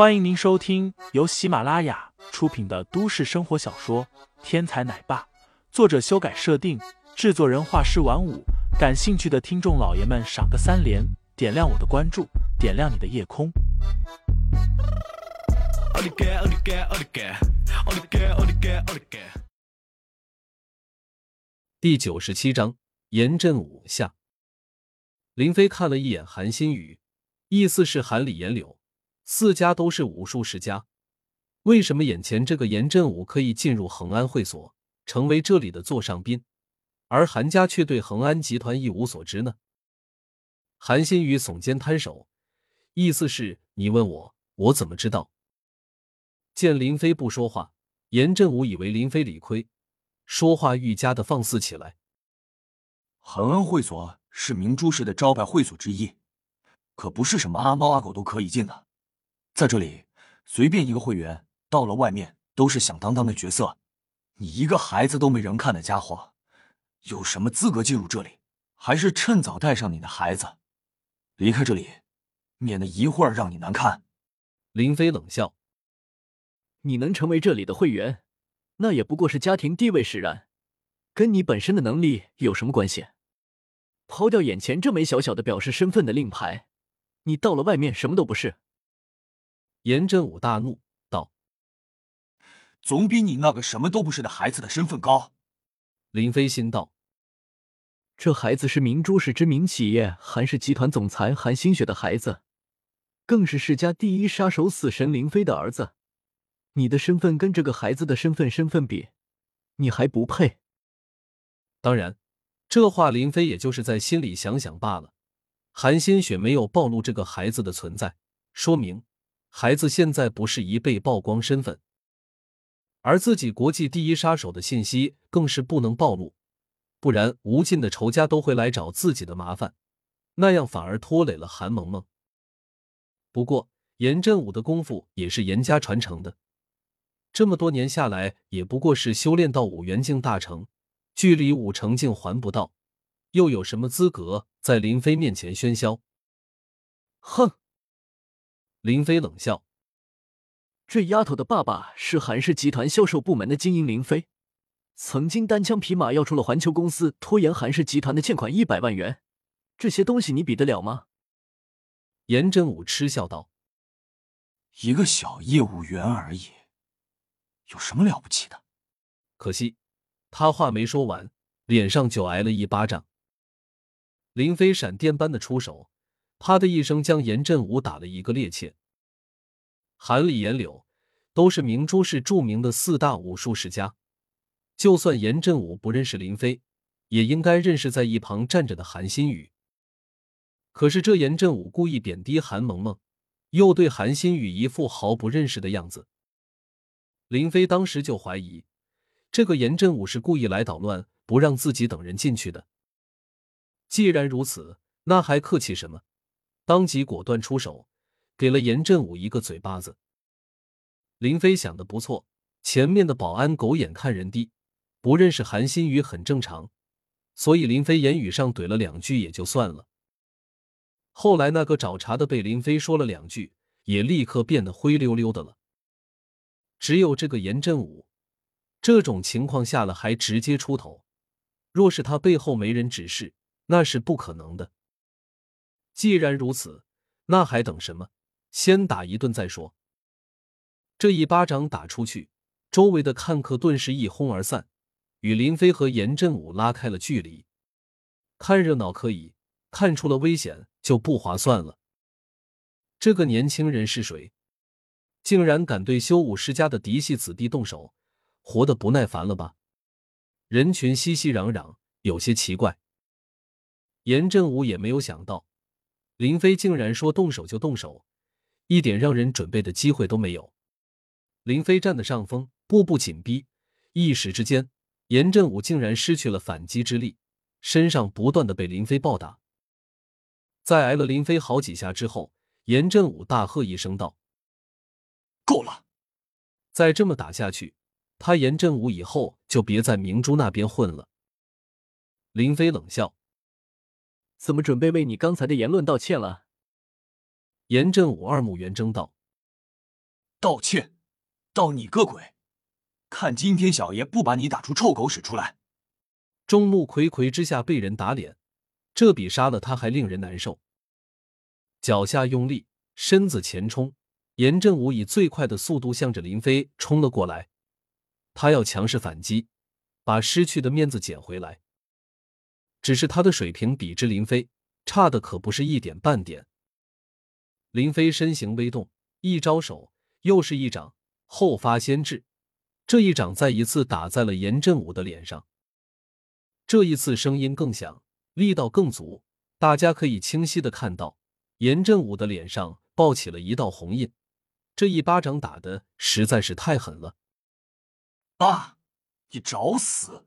欢迎您收听由喜马拉雅出品的都市生活小说《天才奶爸》，作者修改设定，制作人画师晚舞。感兴趣的听众老爷们，赏个三连，点亮我的关注，点亮你的夜空。第九十七章，严阵武下。林飞看了一眼韩新宇，意思是韩李严柳四家都是武术世家，为什么眼前这个严振武可以进入恒安会所，成为这里的座上宾，而韩家却对恒安集团一无所知呢？韩新宇耸肩摊手，意思是你问我，我怎么知道？见林飞不说话，严振武以为林飞理亏，说话愈加的放肆起来。恒安会所是明珠市的招牌会所之一，可不是什么阿猫阿狗都可以进的。在这里，随便一个会员到了外面都是响当当的角色。你一个孩子都没人看的家伙，有什么资格进入这里？还是趁早带上你的孩子，离开这里，免得一会儿让你难看。林飞冷笑：“你能成为这里的会员，那也不过是家庭地位使然，跟你本身的能力有什么关系？抛掉眼前这枚小小的表示身份的令牌，你到了外面什么都不是。”严振武大怒道：“总比你那个什么都不是的孩子的身份高。”林飞心道：“这孩子是明珠市知名企业韩氏集团总裁韩新雪的孩子，更是世家第一杀手死神林飞的儿子。你的身份跟这个孩子的身份身份比，你还不配。”当然，这话林飞也就是在心里想想罢了。韩新雪没有暴露这个孩子的存在，说明。孩子现在不是一被曝光身份，而自己国际第一杀手的信息更是不能暴露，不然无尽的仇家都会来找自己的麻烦，那样反而拖累了韩萌萌。不过严振武的功夫也是严家传承的，这么多年下来也不过是修炼到五元境大成，距离五成境还不到，又有什么资格在林飞面前喧嚣？哼！林飞冷笑：“这丫头的爸爸是韩氏集团销售部门的精英林飞，曾经单枪匹马要出了环球公司，拖延韩氏集团的欠款一百万元。这些东西你比得了吗？”严真武嗤笑道：“一个小业务员而已，有什么了不起的？”可惜他话没说完，脸上就挨了一巴掌。林飞闪电般的出手。啪的一声，将严振武打了一个趔趄。韩李严柳都是明珠市著名的四大武术世家，就算严振武不认识林飞，也应该认识在一旁站着的韩新宇。可是这严振武故意贬低韩萌萌，又对韩新宇一副毫不认识的样子。林飞当时就怀疑，这个严振武是故意来捣乱，不让自己等人进去的。既然如此，那还客气什么？当即果断出手，给了严振武一个嘴巴子。林飞想的不错，前面的保安狗眼看人低，不认识韩新宇很正常，所以林飞言语上怼了两句也就算了。后来那个找茬的被林飞说了两句，也立刻变得灰溜溜的了。只有这个严振武，这种情况下了还直接出头，若是他背后没人指示，那是不可能的。既然如此，那还等什么？先打一顿再说。这一巴掌打出去，周围的看客顿时一哄而散，与林飞和严振武拉开了距离。看热闹可以，看出了危险就不划算了。这个年轻人是谁？竟然敢对修武世家的嫡系子弟动手，活得不耐烦了吧？人群熙熙攘攘，有些奇怪。严振武也没有想到。林飞竟然说动手就动手，一点让人准备的机会都没有。林飞占的上风，步步紧逼，一时之间，严振武竟然失去了反击之力，身上不断的被林飞暴打。在挨了林飞好几下之后，严振武大喝一声道：“够了！再这么打下去，他严振武以后就别在明珠那边混了。”林飞冷笑。怎么准备为你刚才的言论道歉了？严振武二目圆睁道：“道歉？道你个鬼！看今天小爷不把你打出臭狗屎出来！众目睽睽之下被人打脸，这比杀了他还令人难受。脚下用力，身子前冲，严振武以最快的速度向着林飞冲了过来。他要强势反击，把失去的面子捡回来。只是他的水平比之林飞差的可不是一点半点。林飞身形微动，一招手，又是一掌，后发先至。这一掌再一次打在了严振武的脸上。这一次声音更响，力道更足，大家可以清晰的看到，严振武的脸上爆起了一道红印。这一巴掌打的实在是太狠了！爸，你找死！